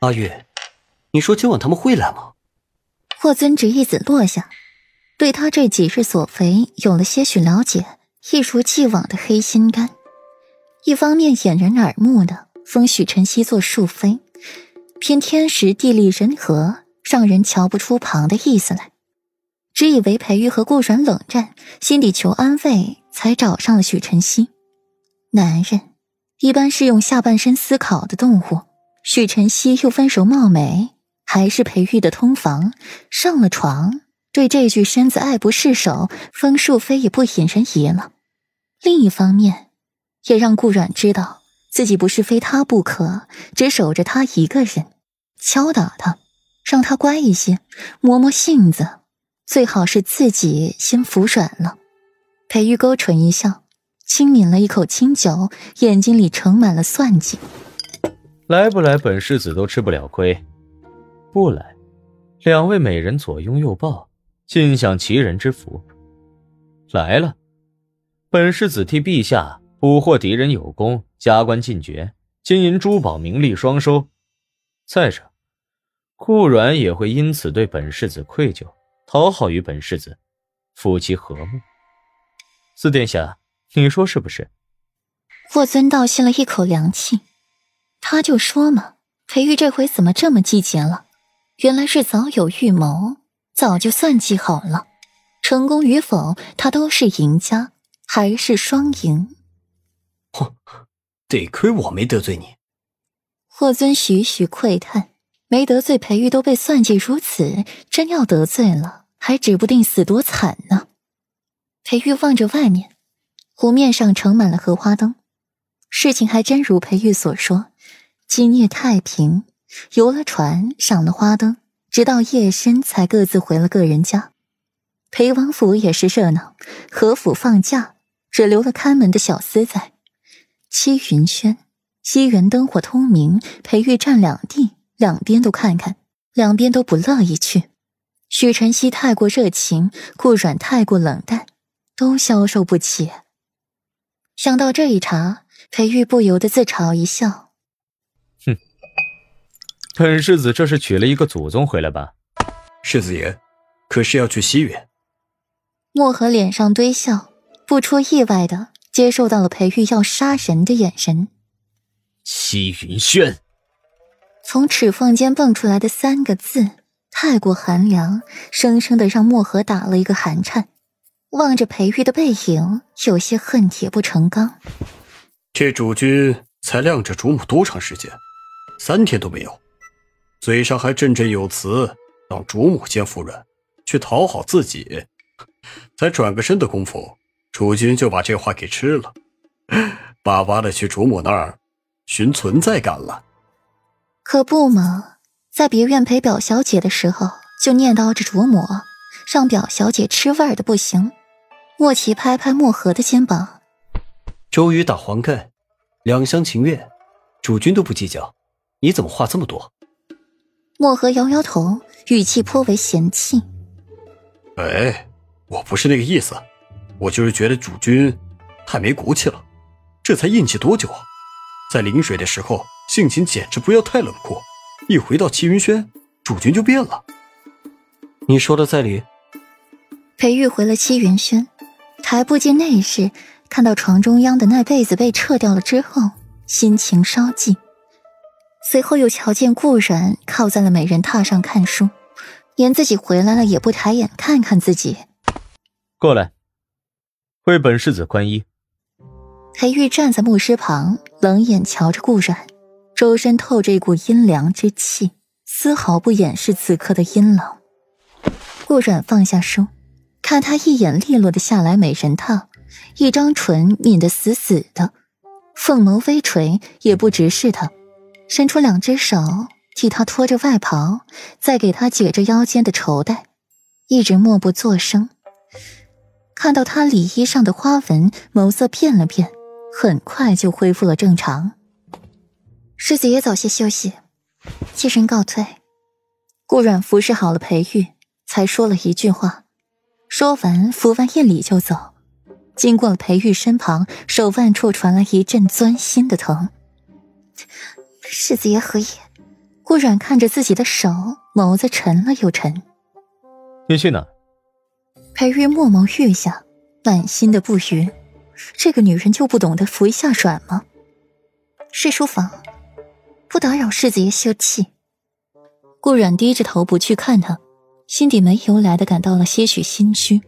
阿玉，你说今晚他们会来吗？霍尊执一子落下，对他这几日所为有了些许了解，一如既往的黑心肝。一方面掩人耳目的封许晨曦做庶妃，偏天时地利人和，让人瞧不出旁的意思来。只以为裴玉和顾软冷战，心底求安慰，才找上了许晨曦。男人一般是用下半身思考的动物，许晨曦又温柔貌美。还是裴玉的通房上了床，对这具身子爱不释手，风树飞也不引人疑了。另一方面，也让顾阮知道自己不是非他不可，只守着他一个人，敲打他，让他乖一些，磨磨性子，最好是自己先服软了。裴玉勾唇一笑，轻抿了一口清酒，眼睛里盛满了算计。来不来，本世子都吃不了亏。不来，两位美人左拥右抱，尽享其人之福。来了，本世子替陛下捕获敌人有功，加官进爵，金银珠宝名利双收。再者，顾阮也会因此对本世子愧疚，讨好于本世子，夫妻和睦。四殿下，你说是不是？霍尊倒吸了一口凉气，他就说嘛，裴玉这回怎么这么季节了？原来是早有预谋，早就算计好了，成功与否，他都是赢家，还是双赢。哼，得亏我没得罪你。霍尊徐徐喟叹，没得罪裴玉都被算计如此，真要得罪了，还指不定死多惨呢。裴玉望着外面，湖面上盛满了荷花灯，事情还真如裴玉所说，今夜太平。游了船，赏了花灯，直到夜深才各自回了个人家。裴王府也是热闹，何府放假，只留了看门的小厮在。七云轩西园灯火通明，裴玉站两地，两边都看看，两边都不乐意去。许晨曦太过热情，顾阮太过冷淡，都消受不起。想到这一茬，裴玉不由得自嘲一笑。哼本世子这是娶了一个祖宗回来吧？世子爷，可是要去西园？墨河脸上堆笑，不出意外的接受到了裴玉要杀人的眼神。西云轩，从齿缝间蹦出来的三个字太过寒凉，生生的让墨河打了一个寒颤，望着裴玉的背影，有些恨铁不成钢。这主君才晾着主母多长时间？三天都没有。嘴上还振振有词，让主母见夫人去讨好自己，才转个身的功夫，主君就把这话给吃了，巴巴的去主母那儿寻存在感了。可不嘛，在别院陪表小姐的时候，就念叨着主母，让表小姐吃味儿的不行。莫奇拍拍墨河的肩膀：“周瑜打黄盖，两厢情愿，主君都不计较，你怎么话这么多？”墨河摇摇头，语气颇为嫌弃：“哎，我不是那个意思，我就是觉得主君太没骨气了。这才硬气多久啊？在临水的时候性情简直不要太冷酷，一回到齐云轩，主君就变了。你说的在理。”裴玉回了齐云轩，抬步进内室，看到床中央的那被子被撤掉了之后，心情稍静。随后又瞧见顾然靠在了美人榻上看书，连自己回来了也不抬眼看看自己。过来，为本世子宽衣。裴玉站在牧师旁，冷眼瞧着顾然，周身透着一股阴凉之气，丝毫不掩饰此刻的阴冷。顾然放下书，看他一眼利落的下来美人榻，一张唇抿得死死的，凤眸微垂，也不直视他。伸出两只手替他脱着外袍，再给他解着腰间的绸带，一直默不作声。看到他里衣上的花纹，眸色变了变，很快就恢复了正常。世子爷早些休息，妾身告退。顾阮服侍好了裴玉，才说了一句话，说完拂完一礼就走。经过了裴玉身旁，手腕处传来一阵钻心的疼。世子爷何意？顾阮看着自己的手，眸子沉了又沉。你去哪？裴玉默眸欲下，满心的不愉。这个女人就不懂得服一下软吗？睡书房，不打扰世子爷休憩。顾阮低着头不去看他，心底没由来的感到了些许心虚。